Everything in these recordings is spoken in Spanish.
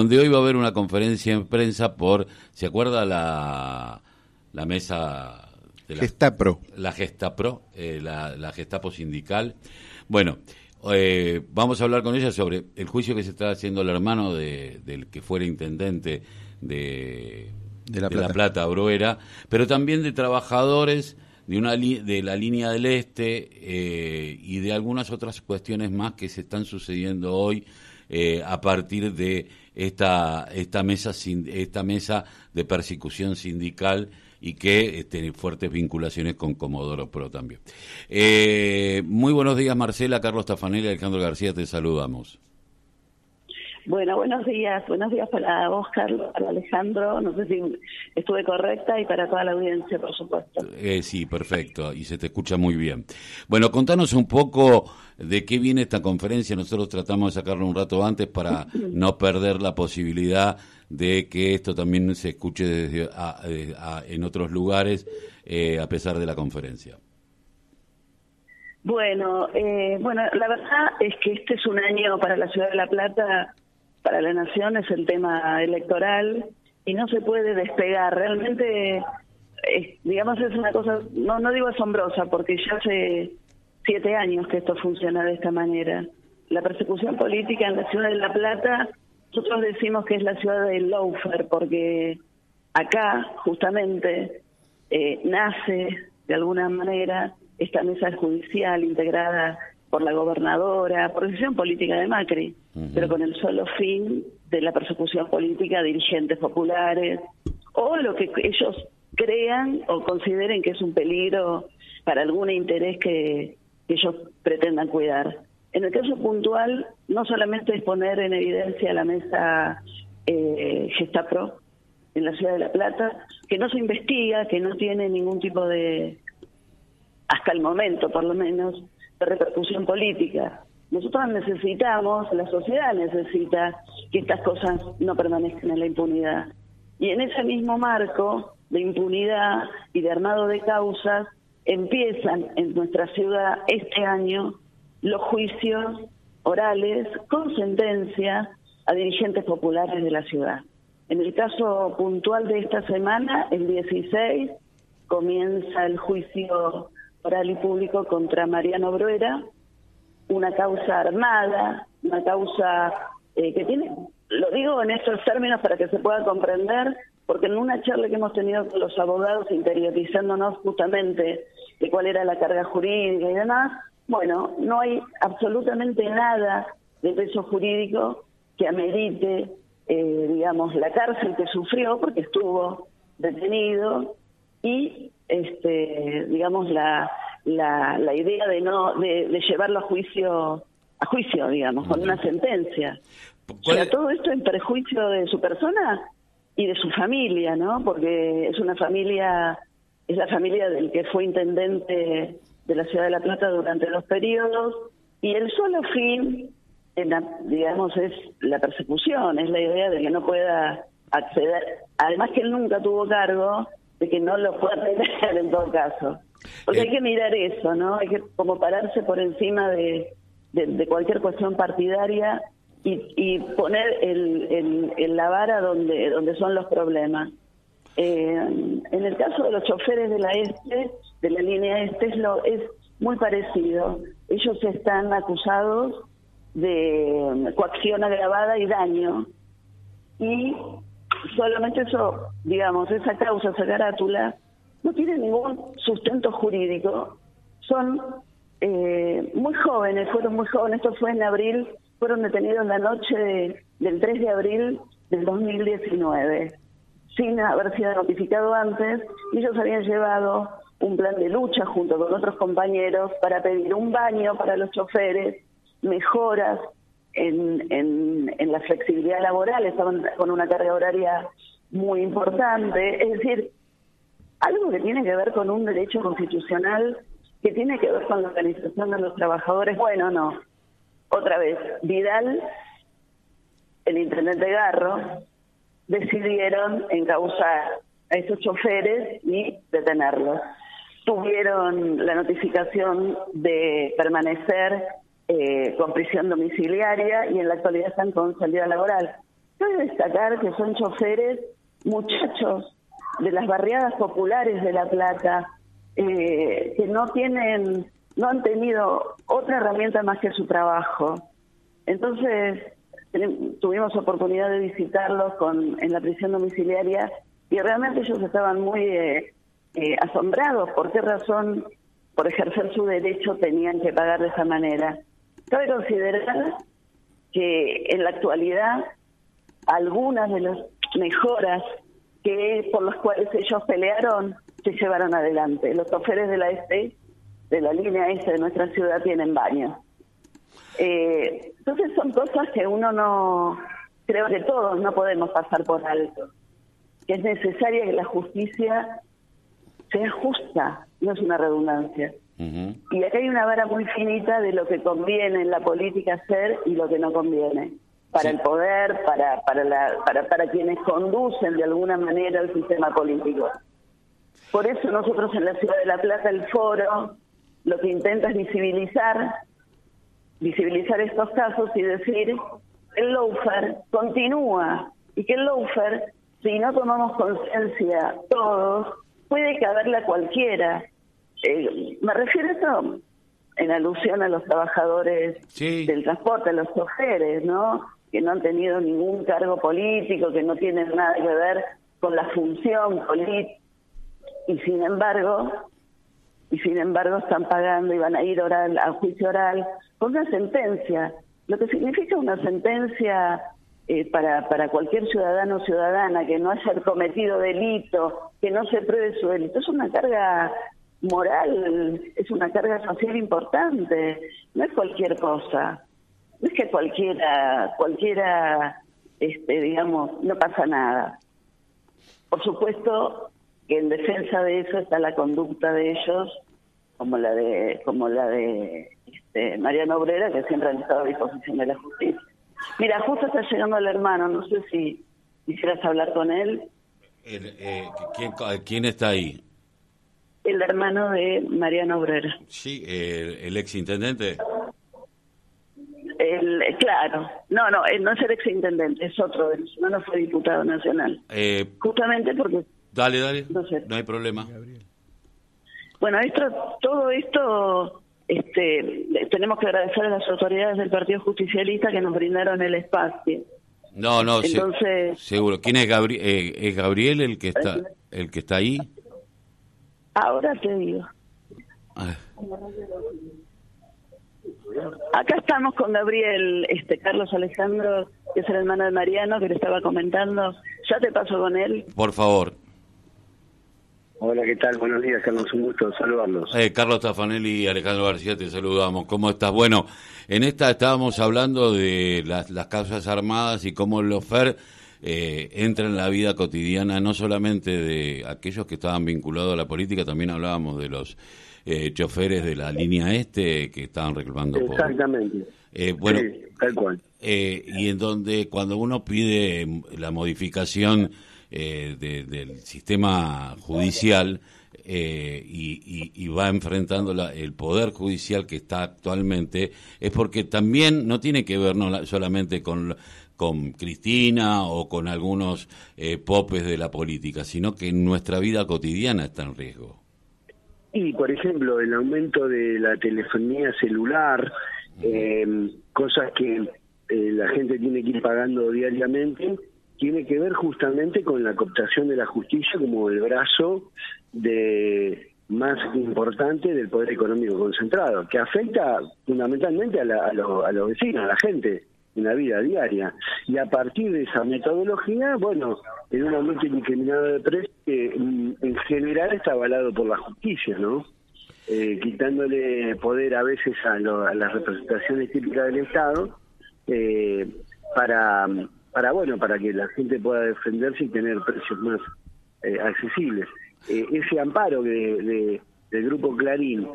donde hoy va a haber una conferencia en prensa por, ¿se acuerda la, la mesa de la Gestapro? La Gestapro, eh, la, la Gestapo sindical. Bueno, eh, vamos a hablar con ella sobre el juicio que se está haciendo el hermano de, del que fuera intendente de, de, la, Plata. Broera, pero también de trabajadores de, una de la línea del Este eh, y de algunas otras cuestiones más que se están sucediendo hoy eh, a partir de esta, esta, mesa, esta mesa de persecución sindical y que tiene fuertes vinculaciones con Comodoro Pro también. Eh, muy buenos días, Marcela, Carlos Tafanelli, Alejandro García, te saludamos. Bueno, buenos días. Buenos días para vos, Carlos, para Alejandro. No sé si estuve correcta y para toda la audiencia, por supuesto. Eh, sí, perfecto. Y se te escucha muy bien. Bueno, contanos un poco de qué viene esta conferencia. Nosotros tratamos de sacarlo un rato antes para no perder la posibilidad de que esto también se escuche desde en otros lugares eh, a pesar de la conferencia. Bueno, eh, bueno, la verdad es que este es un año para la ciudad de La Plata, para la nación es el tema electoral y no se puede despegar. Realmente, digamos, es una cosa, no, no digo asombrosa, porque ya hace siete años que esto funciona de esta manera. La persecución política en la ciudad de La Plata nosotros decimos que es la ciudad del Loafer porque acá justamente eh, nace de alguna manera esta mesa judicial integrada por la gobernadora, por decisión política de Macri, pero con el solo fin de la persecución política a dirigentes populares o lo que ellos crean o consideren que es un peligro para algún interés que ellos pretendan cuidar. En el caso puntual, no solamente es poner en evidencia la mesa eh, Gestapro en la ciudad de La Plata, que no se investiga, que no tiene ningún tipo de, hasta el momento por lo menos, de repercusión política. Nosotros necesitamos, la sociedad necesita que estas cosas no permanezcan en la impunidad. Y en ese mismo marco de impunidad y de armado de causas, empiezan en nuestra ciudad este año los juicios orales con sentencia a dirigentes populares de la ciudad. En el caso puntual de esta semana, el 16, comienza el juicio oral y público contra Mariano Bruera, una causa armada, una causa eh, que tiene, lo digo en estos términos para que se pueda comprender, porque en una charla que hemos tenido con los abogados interiorizándonos justamente de cuál era la carga jurídica y demás, bueno, no hay absolutamente nada de peso jurídico que amerite, eh, digamos, la cárcel que sufrió porque estuvo detenido y, este, digamos, la, la, la idea de no de, llevarlo a juicio a juicio, digamos, con una sentencia. O sea, todo esto en perjuicio de su persona y de su familia, ¿no? Porque es una familia, es la familia del que fue intendente de la ciudad de La Plata durante los periodos y el solo fin, digamos, es la persecución, es la idea de que no pueda acceder, además que él nunca tuvo cargo, de que no lo pueda tener en todo caso. Porque hay eh. que mirar eso, ¿no? Hay que como pararse por encima de, de, cualquier cuestión partidaria y, y poner el, el, la vara donde, donde son los problemas. Eh, en el caso de los choferes de la Este, de la línea este es, lo, es muy parecido. Ellos están acusados de coacción agravada y daño. Y solamente eso, digamos, esa causa, esa carátula, no tiene ningún sustento jurídico. Son eh, muy jóvenes, fueron muy jóvenes, esto fue en abril, fueron detenidos la noche del 3 de abril del 2019, sin haber sido notificado antes, y ellos habían llevado un plan de lucha junto con otros compañeros para pedir un baño para los choferes, mejoras en, en, la flexibilidad laboral, estaban con una carga horaria muy importante, es decir, algo que tiene que ver con un derecho constitucional, que tiene que ver con la organización de los trabajadores, bueno, no. Otra vez, Vidal, el intendente Garro, decidieron encauzar a esos choferes y detenerlos. Tuvieron la notificación de permanecer eh, con prisión domiciliaria y en la actualidad están con salida laboral. Cabe destacar que son choferes, muchachos de las barriadas populares de La Plata, eh, que no tienen, no han tenido otra herramienta más que su trabajo. Entonces, tuvimos oportunidad de visitarlos con, en la prisión domiciliaria y realmente ellos estaban muy eh, eh, asombrados por qué razón, por ejercer su derecho, tenían que pagar de esa manera. Cabe considerar que en la actualidad algunas de las mejoras que por las cuales ellos pelearon se llevaron adelante. Los choferes de la este, de la línea este de nuestra ciudad tienen baño. Eh, entonces son cosas que uno no, creo que todos no podemos pasar por alto. Que es necesaria que la justicia sea justa, no es una redundancia. Y acá hay una vara muy finita de lo que conviene en la política hacer y lo que no conviene para el poder, para, para, la, para, para quienes conducen de alguna manera el sistema político. Por eso nosotros en la Ciudad de La Plata, el foro, lo que intenta es visibilizar, visibilizar estos casos y decir, el lawfare continúa y que el lawfare, si no tomamos conciencia todos, puede caberle a cualquiera. Eh, me refiero a esto en alusión a los trabajadores del transporte, a los choferes, ¿no? que no han tenido ningún cargo político, que no tienen nada que ver con la función política, y sin embargo, y sin embargo están pagando y van a ir oral, a juicio oral con una sentencia, lo que significa una sentencia eh, para, para cualquier ciudadano o ciudadana que no haya cometido delito, que no se pruebe su delito, es una carga moral, es una carga social importante, no es cualquier cosa no es que cualquiera, cualquiera, este, digamos, no pasa nada. Por supuesto que en defensa de eso está la conducta de ellos, como la de, como la de este, Mariano Obrera, que siempre han estado a disposición de la justicia. Mira, justo está llegando el hermano, no sé si quisieras hablar con él. Eh, ¿quién, ¿quién, está ahí? El hermano de Mariano Obrera. Sí, el ex intendente. El, claro, no, no, no es el exintendente, es otro de no, no fue diputado nacional. Eh, Justamente porque... Dale, dale, no, hay problema. Bueno, esto, todo esto este, tenemos que agradecer a las autoridades del Partido Justicialista que nos brindaron el espacio. No, no, Entonces, seguro. ¿Quién es Gabriel? Eh, ¿Es Gabriel el que está el que está ahí? Ahora te digo. Ah. Acá estamos con Gabriel, este Carlos Alejandro, que es el hermano de Mariano, que le estaba comentando. Ya te paso con él. Por favor. Hola, ¿qué tal? Buenos días, Carlos. Un gusto saludarlos. Eh, Carlos Tafanelli y Alejandro García, te saludamos. ¿Cómo estás? Bueno, en esta estábamos hablando de las, las causas armadas y cómo el FER eh, entra en la vida cotidiana, no solamente de aquellos que estaban vinculados a la política, también hablábamos de los eh, choferes de la línea este que estaban reclamando Exactamente. Eh, bueno, tal cual. Eh, y en donde cuando uno pide la modificación del sistema judicial y, va enfrentando el poder judicial que está actualmente, es porque también no tiene que ver no solamente con con Cristina o con algunos popes de la política, sino que nuestra vida cotidiana está en riesgo. Y, por ejemplo, el aumento de la telefonía celular, eh, cosas que eh, la gente tiene que ir pagando diariamente, tiene que ver justamente con la cooptación de la justicia como el brazo de más importante del poder económico concentrado, que afecta fundamentalmente a, a los vecinos, a la gente en la vida diaria. Y a partir de esa metodología, bueno, en un aumento indiscriminado de precios que mm, en general está avalado por la justicia, ¿no? Eh, quitándole poder a veces a, las representaciones típicas del Estado eh, para, para, bueno, para que la gente pueda defenderse y tener precios más eh, accesibles. Ese amparo de, del Grupo Clarín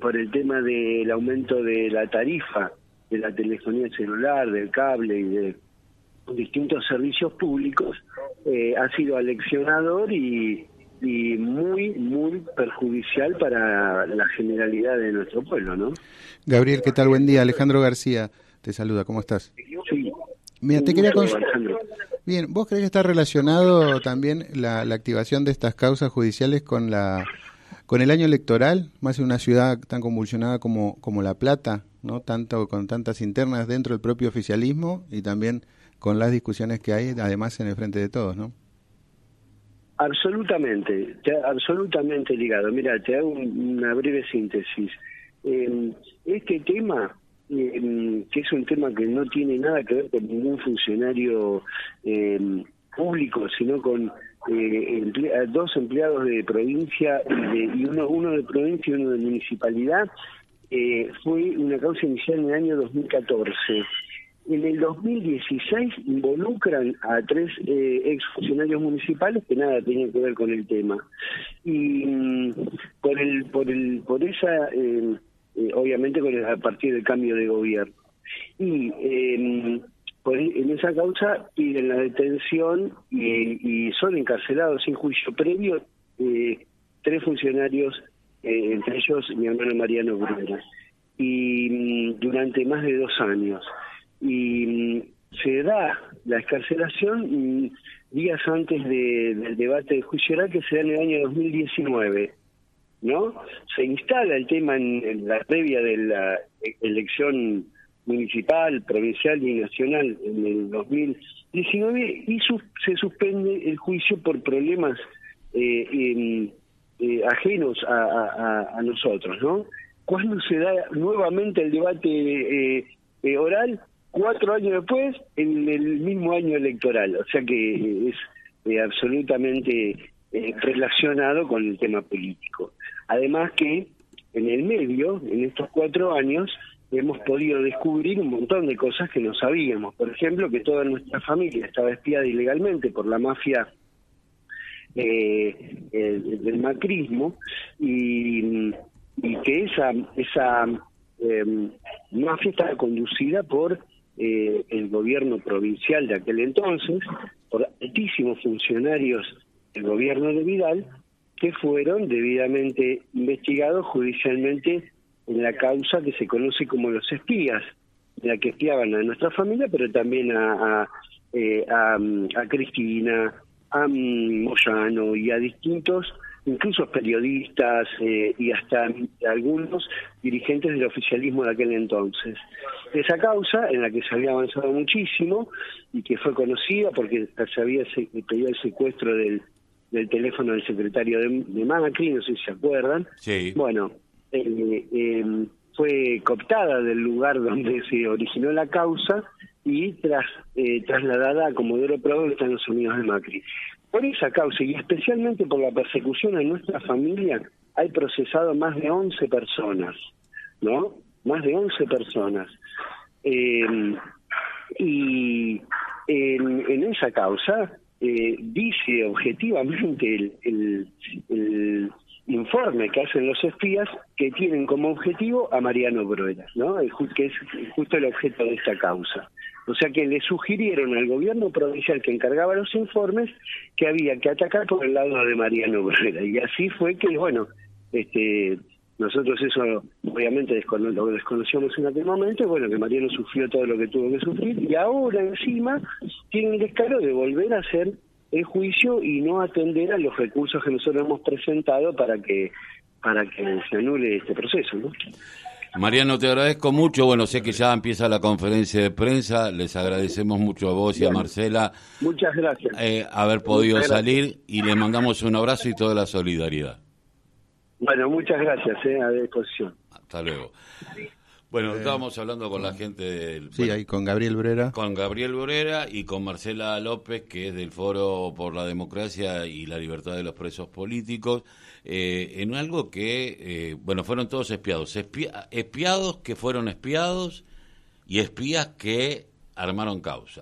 por el tema del aumento de la tarifa de la telefonía celular, del cable y de distintos servicios públicos, eh, ha sido aleccionador y, y muy, muy perjudicial para la generalidad de nuestro pueblo, ¿no? Gabriel, ¿qué tal? Buen día. Alejandro García te saluda, ¿cómo estás? Sí. Mira, te quería Bien, ¿vos crees que está relacionado también la, la, activación de estas causas judiciales con la con el año electoral, más en una ciudad tan convulsionada como, como La Plata, no tanto con tantas internas dentro del propio oficialismo y también con las discusiones que hay, además en el frente de todos, ¿no? Absolutamente, absolutamente ligado. Mira, te hago una breve síntesis. Eh, este tema eh, que es un tema que no tiene nada que ver con ningún funcionario eh, público, sino con eh, dos empleados de provincia y, uno, uno de provincia y uno de municipalidad, eh, fue una causa inicial en el año 2014. En el 2016 involucran a tres eh, exfuncionarios municipales que nada tenían que ver con el tema. Y mm, por el por el por esa eh, eh, obviamente con a partir del cambio de gobierno. Y eh, en esa causa piden la detención y, son encarcelados sin juicio previo eh, tres funcionarios, entre ellos mi hermano Mariano Bruera, y mm, durante más de dos años. Y mm, se da la escarcelación mm, días antes del debate de juicio oral que se da en el año 2019. ¿No? Se instala el tema en, la previa de la elección municipal, provincial y nacional en el 2019 y se suspende el juicio por problemas eh, eh, ajenos a, nosotros, ¿no? Cuando se da nuevamente el debate eh, oral? Cuatro años después, en el mismo año electoral. O sea que es absolutamente relacionado con el tema político. Además que en el medio, en estos cuatro años, hemos podido descubrir un montón de cosas que no sabíamos. Por ejemplo, que toda nuestra familia estaba espiada ilegalmente por la mafia eh, del macrismo y, que esa, em, mafia estaba conducida por eh, el gobierno provincial de aquel entonces, por altísimos funcionarios del gobierno de Vidal, que fueron debidamente investigados judicialmente en la causa que se conoce como los espías, de la que espiaban a nuestra familia, pero también a, a, eh, a, Cristina, a Moyano y a distintos, incluso periodistas eh, y hasta algunos dirigentes del oficialismo de aquel entonces. Esa causa, en la que se había avanzado muchísimo y que fue conocida porque se había pedido el secuestro del del teléfono del secretario de, Macri, no sé si se acuerdan. Sí. Bueno, eh, eh, fue cooptada del lugar donde se originó la causa y tras, eh, trasladada a Comodoro Prado, en Estados Unidos de Macri. Por esa causa y especialmente por la persecución a nuestra familia, hay procesado más de 11 personas, ¿no? Más de 11 personas. y en, en esa causa eh, dice objetivamente el, informe que hacen los espías que tienen como objetivo a Mariano Bruera, ¿no? que es justo el objeto de esta causa. O sea que le sugirieron al gobierno provincial que encargaba los informes que había que atacar por el lado de Mariano Bruera. Y así fue que, bueno, este nosotros eso obviamente lo desconocíamos en aquel momento, bueno, que Mariano sufrió todo lo que tuvo que sufrir y ahora encima tiene el descaro de volver a hacer el juicio y no atender a los recursos que nosotros hemos presentado para que para que se anule este proceso, ¿no? Mariano, te agradezco mucho. Bueno, sé que ya empieza la conferencia de prensa. Les agradecemos mucho a vos y a Marcela. Muchas gracias. Eh, haber podido salir y le mandamos un abrazo y toda la solidaridad. Bueno, muchas gracias, eh, a disposición. Hasta luego. Bueno, estábamos hablando con la gente del... Sí, ahí con Gabriel Brera. Con Gabriel Brera y con Marcela López, que es del Foro por la Democracia y la Libertad de los Presos Políticos, eh, en algo que, eh, bueno, fueron todos espiados. espiados que fueron espiados y espías que armaron causa.